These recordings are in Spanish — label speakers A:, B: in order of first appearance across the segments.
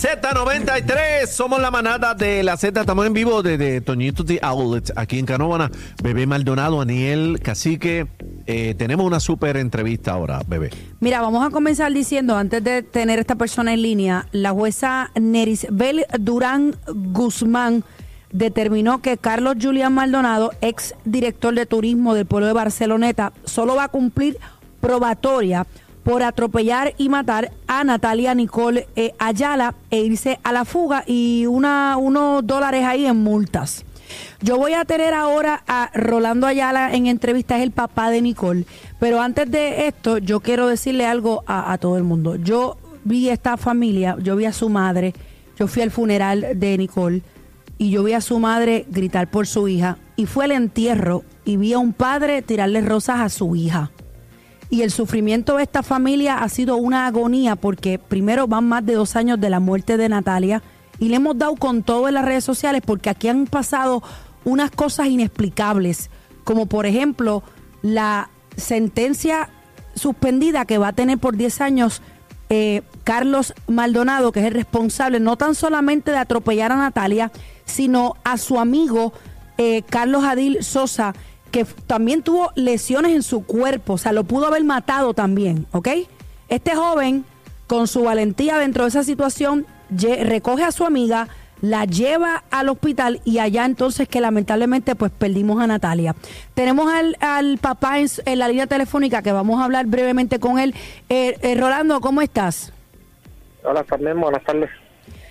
A: Z93, somos la manada de la Z, estamos en vivo desde Toñito de Outlet, aquí en Canóvana, Bebé Maldonado, Aniel Cacique, eh, tenemos una súper entrevista ahora, Bebé.
B: Mira, vamos a comenzar diciendo, antes de tener esta persona en línea, la jueza Nerisbel Durán Guzmán determinó que Carlos Julián Maldonado, ex director de turismo del pueblo de Barceloneta, solo va a cumplir probatoria por atropellar y matar a Natalia Nicole eh, Ayala e irse a la fuga y una, unos dólares ahí en multas. Yo voy a tener ahora a Rolando Ayala en entrevista, es el papá de Nicole. Pero antes de esto, yo quiero decirle algo a, a todo el mundo. Yo vi esta familia, yo vi a su madre, yo fui al funeral de Nicole y yo vi a su madre gritar por su hija y fue al entierro y vi a un padre tirarle rosas a su hija. Y el sufrimiento de esta familia ha sido una agonía porque primero van más de dos años de la muerte de Natalia y le hemos dado con todo en las redes sociales porque aquí han pasado unas cosas inexplicables, como por ejemplo la sentencia suspendida que va a tener por 10 años eh, Carlos Maldonado, que es el responsable no tan solamente de atropellar a Natalia, sino a su amigo eh, Carlos Adil Sosa, que también tuvo lesiones en su cuerpo, o sea, lo pudo haber matado también, ¿ok? Este joven, con su valentía dentro de esa situación, recoge a su amiga, la lleva al hospital y allá entonces que lamentablemente pues perdimos a Natalia. Tenemos al, al papá en, en, la línea telefónica que vamos a hablar brevemente con él. Eh, eh, Rolando, ¿cómo estás?
C: Hola, también buenas tardes.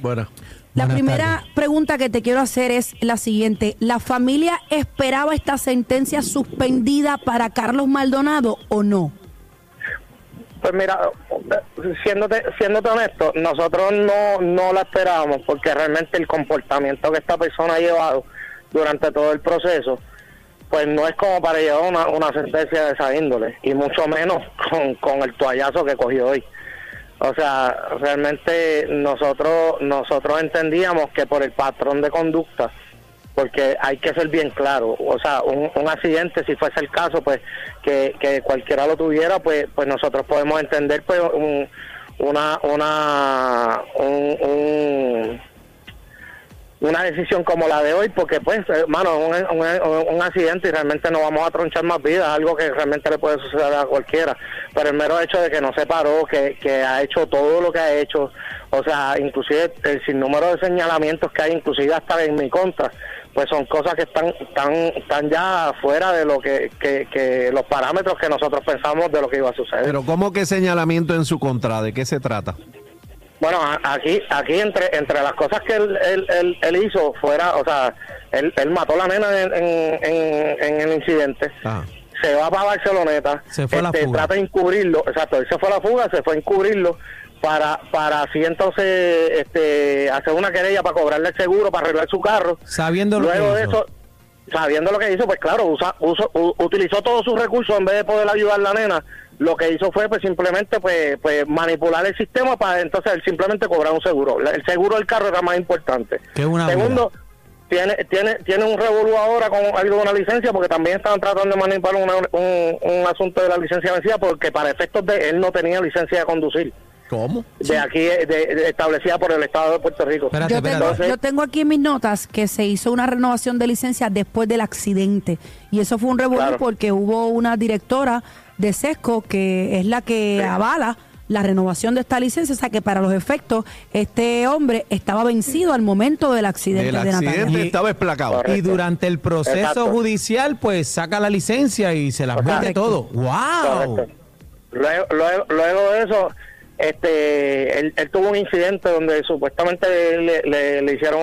A: Bueno.
B: La primera pregunta que te quiero hacer es la siguiente. ¿La familia esperaba esta sentencia suspendida para Carlos Maldonado o no?
C: Pues mira, siéndote, siéndote honesto, nosotros no, no la esperábamos porque realmente el comportamiento que esta persona ha llevado durante todo el proceso, pues no es como para llevar una, una sentencia de esa índole, y mucho menos con, con el toallazo que cogió hoy. O sea, realmente nosotros nosotros entendíamos que por el patrón de conducta, porque hay que ser bien claro, o sea, un, un accidente, si fuese el caso, pues que, que cualquiera lo tuviera, pues pues nosotros podemos entender pues un, una una un, un una decisión como la de hoy, porque pues, hermano, un, un, un, accidente y realmente no vamos a tronchar más vidas, algo que realmente le puede suceder a cualquiera, pero el mero hecho de que no se paró, que, que ha hecho todo lo que ha hecho, o sea, inclusive el sinnúmero de señalamientos que hay, inclusive hasta en mi contra, pues son cosas que están, están, están ya fuera de lo que, que, que los parámetros que nosotros pensamos de lo que iba a suceder.
A: Pero ¿cómo que señalamiento en su contra? ¿De qué se trata?
C: Bueno, aquí aquí entre entre las cosas que él, él, él, hizo fuera, o sea, él, él mató a la nena en, en, en, el incidente. Ah. Se va para Barceloneta,
A: se fue
C: este,
A: la fuga.
C: trata de encubrirlo, exacto, él se fue a la fuga, se fue a encubrirlo para para así entonces este hacer una querella para cobrarle el seguro, para arreglar su carro.
A: Sabiendo lo
C: Luego
A: que
C: de
A: hizo.
C: eso, sabiendo lo que hizo, pues claro, usa, uso, utilizó todos sus recursos en vez de poder ayudar a la nena lo que hizo fue pues simplemente pues, pues manipular el sistema para entonces él simplemente cobrar un seguro. El seguro del carro era más importante. Segundo, tiene tiene tiene un revolú ahora con algo de una licencia porque también estaban tratando de manipular una, un, un asunto de la licencia vencida porque para efectos de él no tenía licencia de conducir.
A: ¿Cómo?
C: De aquí, de, de, establecida por el Estado de Puerto Rico.
B: Espérate, yo, tengo, Entonces, yo, tengo, aquí en mis notas que se hizo una renovación de licencia después del accidente. Y eso fue un revolú claro. porque hubo una directora de SESCO, que es la que sí. avala la renovación de esta licencia, o sea que para los efectos este hombre estaba vencido al momento del accidente
A: el
B: de
A: accidente
B: Natalia.
A: estaba esplacado.
D: Correcto. Y durante el proceso
C: Exacto.
D: judicial, pues saca la licencia y se la mete todo. ¡Wow!
C: Correcto. Luego, luego, luego de eso, este, él, él tuvo un incidente donde supuestamente le, le, le hicieron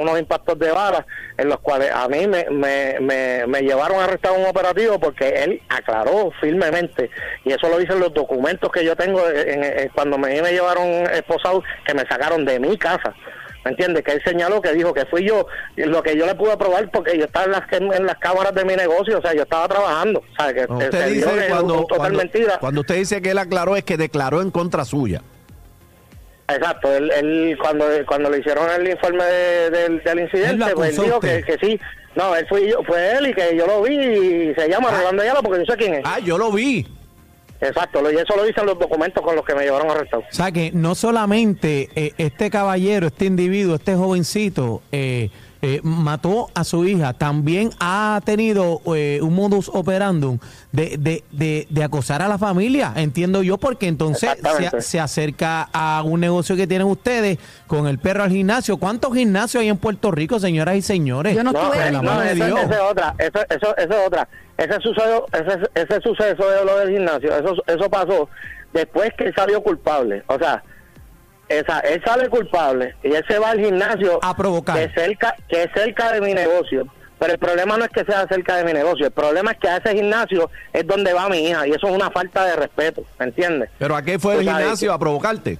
C: unos, impactos de bala, en los cuales a mí me, me, me, me llevaron a arrestar un operativo porque él aclaró firmemente, y eso lo dicen los documentos que yo tengo en, en- cuando me, me llevaron esposado, que me sacaron de mi casa ¿Me entiendes? Que él señaló que dijo que fui yo, lo que yo le pude probar porque yo estaba en las, en las cámaras de mi negocio, o sea, yo estaba trabajando. O sea, que
A: Usted
C: se
A: dice
C: dijo que es
A: cuando,
C: total
A: cuando,
C: mentira.
A: cuando usted dice que él aclaró es que declaró en contra suya.
C: Exacto, él, él cuando cuando le hicieron el informe de- del, incidente, pues él dijo que, que sí. No, él fue yo, fue él y que yo lo vi y se llama Rolando Ayala porque yo sé quién es.
A: Ah, yo lo vi.
C: Exacto, y eso lo dicen los documentos con los que me llevaron arrestado.
D: O sea que no solamente eh, este caballero, este individuo, este jovencito eh, eh, mató a su hija, también ha tenido eh, un modus operandum de, de, de, de acosar a la familia, entiendo yo, porque entonces se, se acerca a un negocio que tienen ustedes con el perro al gimnasio. ¿Cuántos gimnasios hay en Puerto Rico, señoras y señores?
B: Yo no
C: No,
B: estuve
C: eh, no,
D: Dios.
C: esa es otra, eso, eso, eso es otra. Ese suceso, ese, ese suceso de lo del gimnasio, eso, eso pasó después que él salió culpable. O sea, esa, él sale culpable y él se va al gimnasio
D: A provocar.
C: que es cerca, que es cerca de mi negocio. Pero el problema no es que sea cerca de mi negocio, el problema es que a ese gimnasio es donde va mi hija y eso es una falta de respeto, ¿me entiendes?
A: ¿Pero a qué fue el gimnasio?
C: que-
A: ¿A provocarte?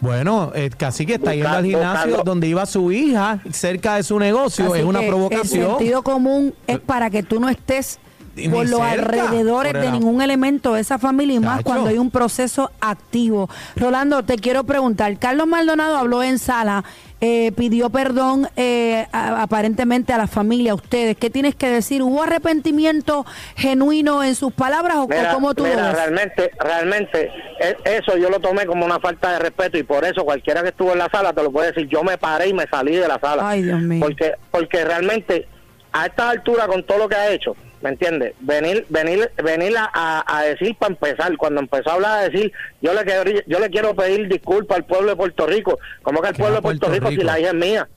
D: Bueno, eh, casi que está yendo
C: Busca-
D: al gimnasio
C: buscando-
D: donde iba su hija, cerca de su negocio,
B: Así
D: es una provocación.
B: El sentido común es para que tú no estés por los
D: cerca,
B: alrededores
D: por
B: de ningún elemento de esa familia y más cuando hay un proceso activo. Rolando, te quiero preguntar, Carlos Maldonado habló en sala, eh, pidió perdón eh, a- aparentemente a la familia, a ustedes. ¿Qué tienes que decir? ¿Hubo arrepentimiento genuino en sus palabras o,
C: Mira,
B: cómo tú lo
C: mira,
B: ves?
C: realmente, realmente, e- eso yo lo tomé como una falta de respeto y por eso cualquiera que estuvo en la sala te lo puede decir. Yo me paré y me salí de la sala.
B: Ay, Dios mío.
C: Porque, porque realmente, a esta altura, con todo lo que ha hecho, ¿me entiendes? Venir, venir, venir a, a- a decir para empezar, cuando empezó a hablar, a decir, yo le quiero, yo le quiero pedir disculpas al pueblo de Puerto Rico. ¿Cómo que al pueblo de Puerto,
D: Puerto
C: Rico, si
D: Rico.
C: la hija es mía?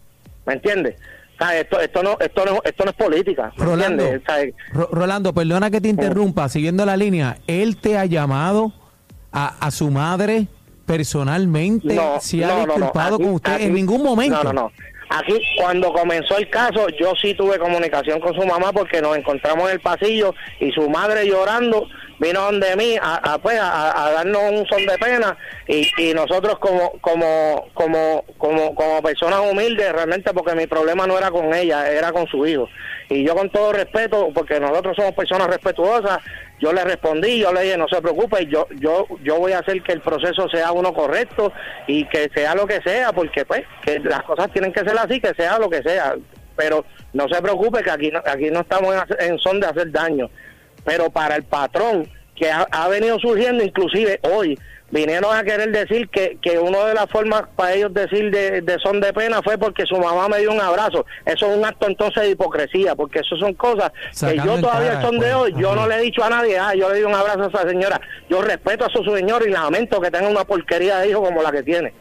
C: ¿Me entiendes? O sea, esto, esto no, esto no, esto no es política. ¿me
D: Rolando,
C: entiendes? O sea,
D: Ro- Rolando, perdona que te interrumpa, siguiendo la línea, ¿él te ha llamado a, a su madre personalmente? ¿Se ha disculpado
C: Aquí-
D: con usted
C: aquí-
D: en ningún momento?
C: No, no, no. Aquí, cuando comenzó el caso, yo sí tuve comunicación con su mamá porque nos encontramos en el pasillo y su madre llorando vino donde mí a, a, pues, a, darnos un son de pena y, y nosotros como como como como como personas humildes realmente porque mi problema no era con ella era con su hijo. Y yo con todo respeto porque nosotros somos personas respetuosas yo le respondí yo le dije no se preocupe yo yo yo voy a hacer que el proceso sea uno correcto y que sea lo que sea porque pues que las cosas tienen que ser así que sea lo que sea. Pero no se preocupe que aquí no, aquí no estamos en, en son de hacer daño. Pero para el patrón que ha, ha venido surgiendo inclusive hoy vinieron a querer decir que, que una de las formas para ellos decir de, de son de pena fue porque su mamá me dio un abrazo eso es un acto entonces de hipocresía porque eso son cosas
D: Sacando
C: que yo todavía
D: cara
C: son de hoy yo
D: Ajá.
C: no le he dicho a nadie ah yo le di un abrazo a esa señora yo respeto a su señor y lamento que tenga una porquería de hijo como la que tiene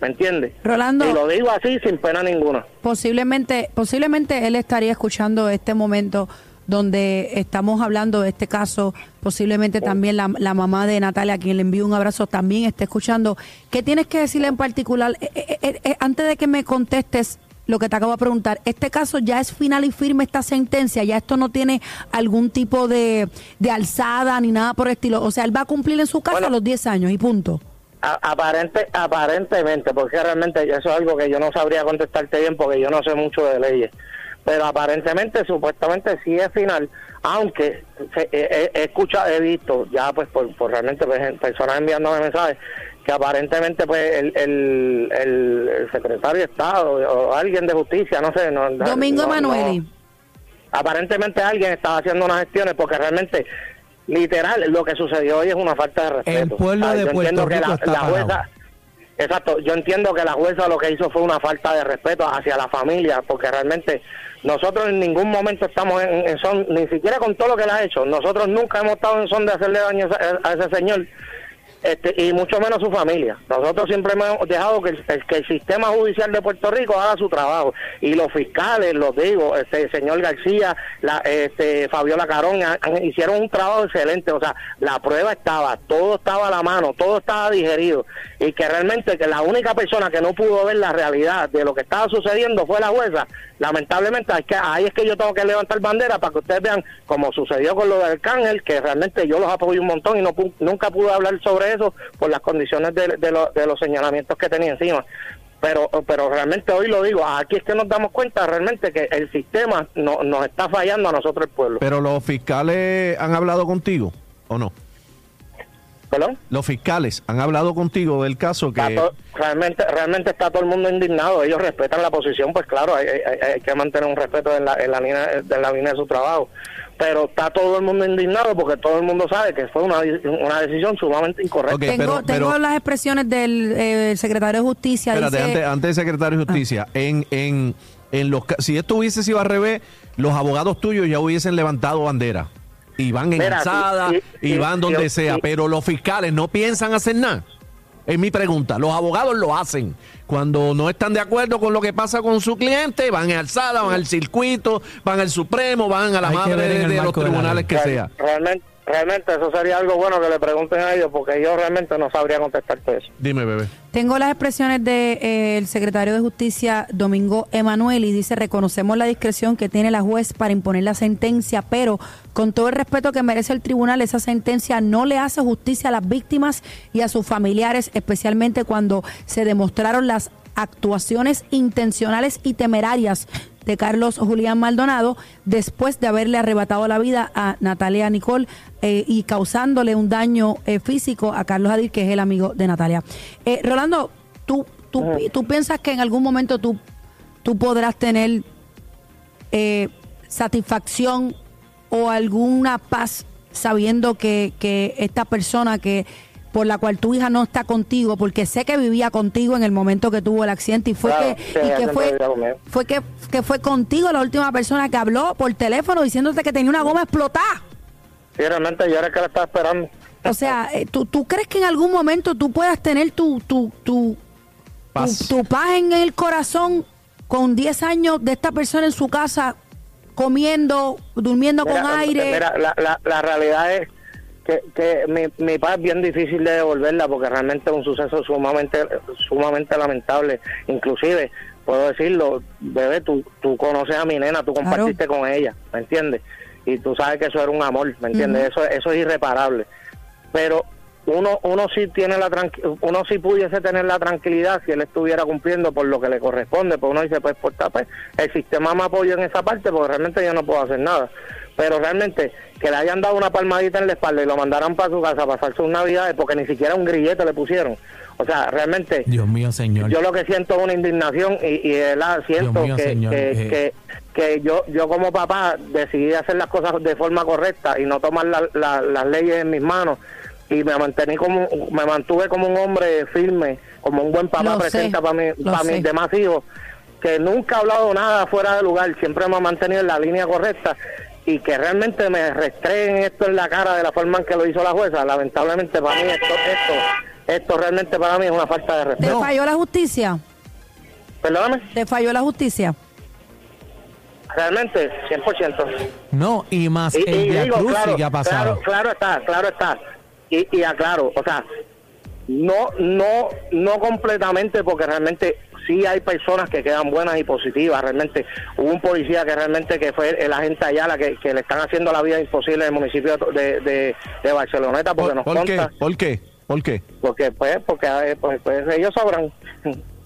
C: ¿me entiendes?
B: Rolando.
C: y lo digo así sin pena ninguna
B: posiblemente, posiblemente él estaría escuchando este momento donde estamos hablando de este caso, posiblemente también la, la mamá de Natalia, a quien le envío un abrazo, también está escuchando. ¿Qué tienes que decirle en particular? Eh, eh, eh, antes de que me contestes lo que te acabo de preguntar, ¿este caso ya es final y firme esta sentencia? ¿Ya esto no tiene algún tipo de, de alzada ni nada por el estilo? O sea, él va a cumplir en su
C: Bueno.
B: los 10 años y punto.
C: Aparente, aparentemente, porque realmente eso es algo que yo no sabría contestarte bien porque yo no sé mucho de leyes. Pero aparentemente, supuestamente sí es final, aunque se- he, he- he escuchado, he visto ya pues por, por realmente pues, personas enviándome mensajes que aparentemente pues el, el, el- el secretario de Estado o alguien de justicia, no sé. No,
B: Domingo
C: no- aparentemente alguien estaba haciendo unas gestiones porque realmente literal lo que sucedió hoy es una falta de respeto.
D: El pueblo de
C: yo
D: Puerto
C: entiendo que
D: Rico
C: la,
D: está
C: la
D: parado.
C: jueza Exacto, yo entiendo que la jueza lo que hizo fue una falta de respeto hacia la familia, porque realmente nosotros en ningún momento estamos en, en son, ni siquiera con todo lo que le ha hecho, nosotros nunca hemos estado en son de hacerle daño a ese- a ese señor, este, y mucho menos su familia. Nosotros siempre hemos dejado que el, que el sistema judicial de Puerto Rico haga su trabajo y los fiscales, los digo, este señor García, la, este Fabiola Carón han- hicieron un trabajo excelente, o sea, la prueba estaba, todo estaba a la mano, todo estaba digerido y que realmente que la única persona que no pudo ver la realidad de lo que estaba sucediendo fue la jueza. Lamentablemente es que ahí es que yo tengo que levantar bandera para que ustedes vean como sucedió con lo del Arcángel, que realmente yo los apoyo un montón y no nunca pude hablar sobre eso por las condiciones de, de lo- de los señalamientos que tenía encima. pero pero realmente hoy lo digo, aquí es que nos damos cuenta realmente que el sistema no, nos está fallando a nosotros el pueblo.
A: Pero los fiscales han hablado contigo, ¿o no?
C: ¿Perdón?
A: Los fiscales han hablado contigo del caso que...
C: to- realmente realmente está todo el mundo indignado ellos respetan la posición pues claro hay, hay- hay que mantener un respeto en la, en la línea de la línea de su trabajo pero está todo el mundo indignado porque todo el mundo sabe que fue una, una decisión sumamente incorrecta
B: tengo
A: pero-
B: tengo
A: pero-
B: las expresiones del eh, secretario de Justicia.
A: Espérate,
B: dice,
A: antes, antes del secretario de Justicia, en, en, en los, ca- si esto hubiese sido al revés, los abogados tuyos ya hubiesen levantado bandera. Y van en
C: Mira,
A: alzada,
C: sí,
A: y van
C: sí,
A: donde sea, pero los fiscales no piensan hacer nada. Es mi pregunta. Los abogados lo hacen. Cuando no están de acuerdo con lo que pasa con su cliente, van en alzada, van al circuito, van al Supremo, van a la
D: Hay
A: madre de, de los tribunales que sea.
C: realmente realmente eso sería algo bueno que le pregunten a ellos porque yo realmente no sabría contestarte eso
A: Dime, bebé.
B: Tengo las expresiones del secretario de Justicia, Domingo Emanuel, y dice, reconocemos la discreción que tiene la juez para imponer la sentencia, pero con todo el respeto que merece el tribunal, esa sentencia no le hace justicia a las víctimas y a sus familiares, especialmente cuando se demostraron las actuaciones intencionales y temerarias de Carlos Julián Maldonado después de haberle arrebatado la vida a Natalia Nicole eh, y causándole un daño eh, físico a Carlos Adir, que es el amigo de Natalia. Eh, Rolando, ¿tú, tú, tú piensas que en algún momento tú, tú podrás tener satisfacción o alguna paz sabiendo que, que esta persona que por la cual tu hija no está contigo, porque sé que vivía contigo en el momento que tuvo el accidente y fue
C: Claro,
B: que,
C: sí,
B: y
C: ella
B: que
C: siempre
B: fue, fue que, que fue contigo la última persona que habló por teléfono diciéndote que tenía una goma explotada.
C: sí realmente yo era que la estaba esperando
B: O sea, eh, ¿tú, ¿tú crees que en algún momento tú puedas tener tu, tu, tu,
A: Paz.
B: tu, tu paz en el corazón con 10 años de esta persona en su casa, comiendo, durmiendo con aire?
C: Mira, la, la, la realidad es que, que mi, mi paz es bien difícil de devolverla porque realmente es un suceso sumamente sumamente lamentable. Inclusive, puedo decirlo, bebé, tú, tú conoces a mi nena, tú compartiste con ella, ¿me entiendes? Y tú sabes que eso era un amor, ¿me entiendes? Eso, eso es irreparable. Pero uno uno sí tiene la uno sí pudiese tener la tranquilidad si él estuviera cumpliendo por lo que le corresponde pues uno dice pues por pues el sistema me apoya en esa parte porque realmente yo no puedo hacer nada pero realmente que le hayan dado una palmadita en la espalda y lo mandaran para su casa a pasar sus navidades porque ni siquiera un grillete le pusieron o sea realmente
D: Dios mío, señor.
C: yo lo que siento es una indignación y, y verdad siento
D: mío,
C: que,
D: señor,
C: que,
D: eh.
C: que, que yo yo como papá decidí hacer las cosas de forma correcta y no tomar la- la- las leyes en mis manos y me mantení como me mantuve como un hombre firme como un buen papá
B: Lo
C: presenta para mi, para mis demás hijos que nunca ha hablado nada fuera de lugar siempre me ha mantenido en la línea correcta y que realmente me restreguen esto en la cara de la forma en que lo hizo la jueza lamentablemente para mí esto esto esto realmente para mí es una falta de
B: ¿Te
C: respeto
B: falló la justicia?
C: perdóname
B: ¿Te falló la justicia?
C: realmente 100%
D: No, y más
C: Y,
D: el
C: y digo, claro,
D: que ha pasado.
C: claro, claro está, claro está. Y, y aclaro, o sea, no, no, no completamente, porque realmente sí hay personas que quedan buenas y positivas. Realmente hubo un policía que realmente que fue el agente Ayala que, que le están haciendo la vida imposible en el municipio de, de, de Barceloneta, porque
A: ¿Por,
C: nos
A: por qué?
C: consta,
A: ¿Por qué? ¿Por qué?
C: porque pues, porque eh, pues, pues ellos sabrán.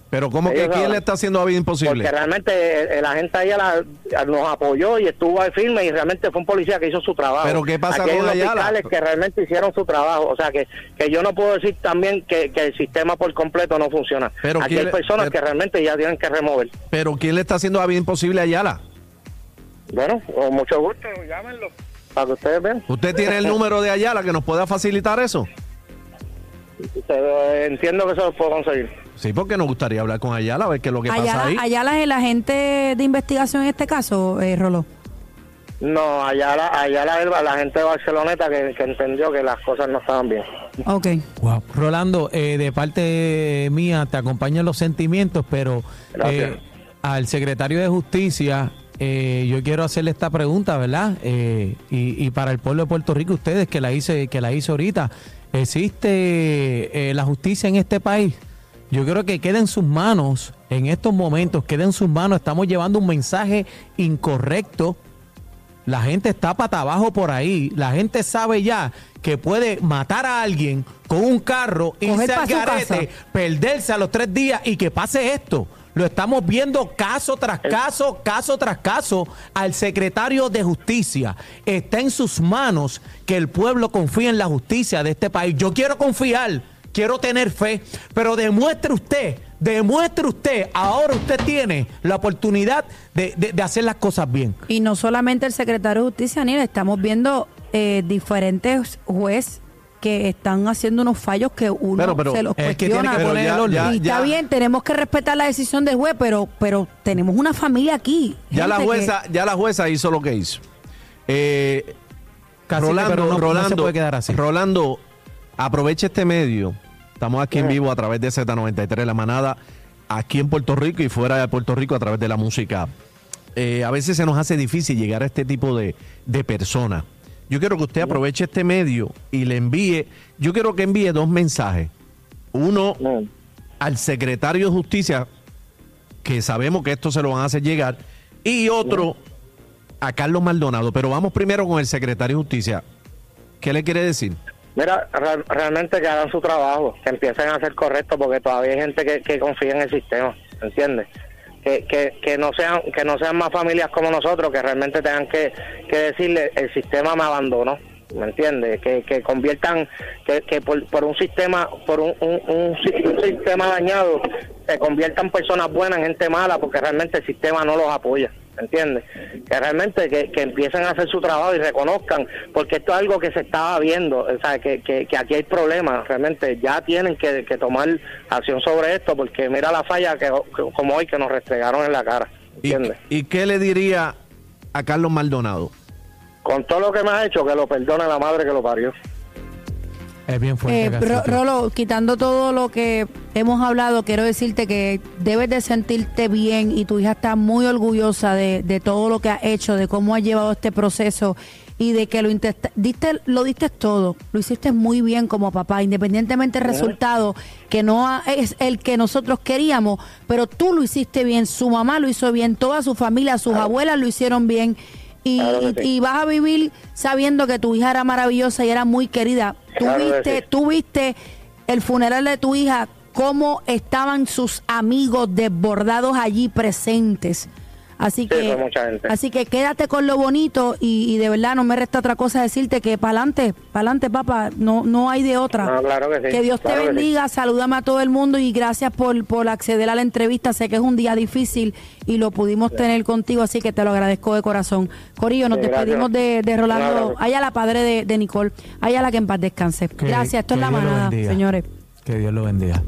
A: Pero ¿cómo que quién le está haciendo la vida imposible?
C: Porque realmente el, el agente Ayala nos apoyó y estuvo ahí firme y realmente fue un policía que hizo su trabajo.
A: Pero ¿qué pasa
C: Aquí hay
A: con
C: unos
A: Ayala?
C: fiscales que realmente hicieron su trabajo. O sea, que, que yo no puedo decir también que, que el sistema por completo no funciona.
A: Pero
C: Aquí
A: ¿quién
C: hay
A: le-
C: personas
A: pero-
C: que realmente ya tienen que remover.
A: Pero ¿quién le está haciendo la vida imposible a Ayala?
C: Bueno, con mucho gusto, llámenlo. Para que ustedes vean.
A: ¿Usted tiene el número de Ayala que nos pueda facilitar eso?
C: Pero, eh, entiendo que eso lo puedo conseguir.
A: Sí, porque nos gustaría hablar con Ayala, a ver qué es lo que pasa
B: Ayala,
A: ahí.
B: Ayala es el agente de investigación en este caso, eh, Rolo.
C: No, allá la, allá la, gente de Barceloneta que, que entendió que las cosas no estaban bien.
B: Ok.
D: Wow. Rolando, eh, de parte mía te acompañan los sentimientos, pero eh, al secretario de Justicia eh, yo quiero hacerle esta pregunta, ¿verdad? Eh, y, y para el pueblo de Puerto Rico, ustedes que la hice, que la hice ahorita, ¿existe eh, la justicia en este país? Yo creo que queda en sus manos, en estos momentos, queda en sus manos, estamos llevando un mensaje incorrecto La gente está para abajo por ahí. La gente sabe ya que puede matar a alguien con un carro, irse al garete, perderse a los tres días y que pase esto. Lo estamos viendo caso tras caso, caso tras caso al secretario de justicia. Está en sus manos que el pueblo confíe en la justicia de este país. Yo quiero confiar, quiero tener fe, pero demuestre usted, demuestre usted, ahora usted tiene la oportunidad de, de- de hacer las cosas bien.
B: Y no solamente el secretario de Justicia, Daniel, estamos viendo eh, diferentes jueces que están haciendo unos fallos que uno
A: Pero, pero,
B: se los
D: que tiene
B: cuestiona.
D: que
A: Pero
D: poner
A: ya- ya-
B: y está bien, tenemos que respetar la decisión del juez, pero, pero tenemos una familia aquí.
A: Ya la jueza, ya la jueza hizo lo que hizo. Eh, Rolando,
D: pero no- no se
A: Rolando,
D: puede quedar así.
A: Rolando, aprovecha este medio. Estamos aquí en vivo a través de Z93 La Manada, aquí en Puerto Rico y fuera de Puerto Rico a través de la música. Eh, a veces se nos hace difícil llegar a este tipo de, de personas. Yo quiero que usted aproveche este medio y le envíe, yo quiero que envíe dos mensajes. Uno
C: No.
A: al secretario de Justicia, que sabemos que esto se lo van a hacer llegar, y otro a Carlos Maldonado. Pero vamos primero con el secretario de Justicia. ¿Qué le quiere decir?
C: Mira, re- realmente que hagan su trabajo, que empiecen a ser correctos, porque todavía hay gente que, que confía en el sistema, ¿entiendes? Que, que, que no sean que no sean más familias como nosotros, que realmente tengan que, que decirle el sistema me abandonó, ¿me entiendes? Que, que conviertan, que, que por, por un sistema por un, un, un un sistema dañado, se conviertan personas buenas en gente mala, porque realmente el sistema no los apoya. ¿Me ¿entiendes? Que realmente que, que empiecen a hacer su trabajo y reconozcan, porque esto es algo que se estaba viendo, o sea, que, que, que aquí hay problemas, realmente ya tienen que, que tomar acción sobre esto, porque mira la falla que, como hoy que nos restregaron en la cara,
A: ¿Y,
C: ¿entiendes?
A: y qué le diría a Carlos Maldonado?
C: Con todo lo que me ha hecho, que lo perdone la madre que lo parió.
D: Es bien fuerte.
B: Eh. Ro- Rolo, quitando todo lo que hemos hablado, quiero decirte que debes de sentirte bien y tu hija está muy orgullosa de, de todo lo que has hecho, de cómo has llevado este proceso y de que lo diste, lo diste todo, lo hiciste muy bien como papá, independientemente del resultado, que no ha- es el que nosotros queríamos, pero tú lo hiciste bien, su mamá lo hizo bien, toda su familia, sus abuelas lo hicieron bien. Y,
C: Claro que
B: y-
C: sí.
B: y vas a vivir sabiendo que tu hija era maravillosa y era muy querida. Tú
C: Claro que
B: viste,
C: sí.
B: tú viste el funeral de tu hija, cómo estaban sus amigos desbordados allí presentes. Así
C: Sí,
B: que,
C: fue mucha gente.
B: así que quédate con lo bonito y, y de verdad no me resta otra cosa decirte que para adelante, para adelante, papá, no, no hay de otra.
C: No, claro que sí,
B: Dios
C: claro
B: te
C: sí.
B: bendiga, salúdame a todo el mundo y gracias por, por acceder a la entrevista. Sé que es un día difícil y lo pudimos tener contigo, así que te lo agradezco de corazón. Corillo, nos
C: Sí,
B: despedimos de, de Rolando, allá la padre de, de Nicole, allá la que en paz descanse.
D: Que-
B: Gracias, esto es la
D: Dios
B: manada, señores.
D: Que Dios lo bendiga.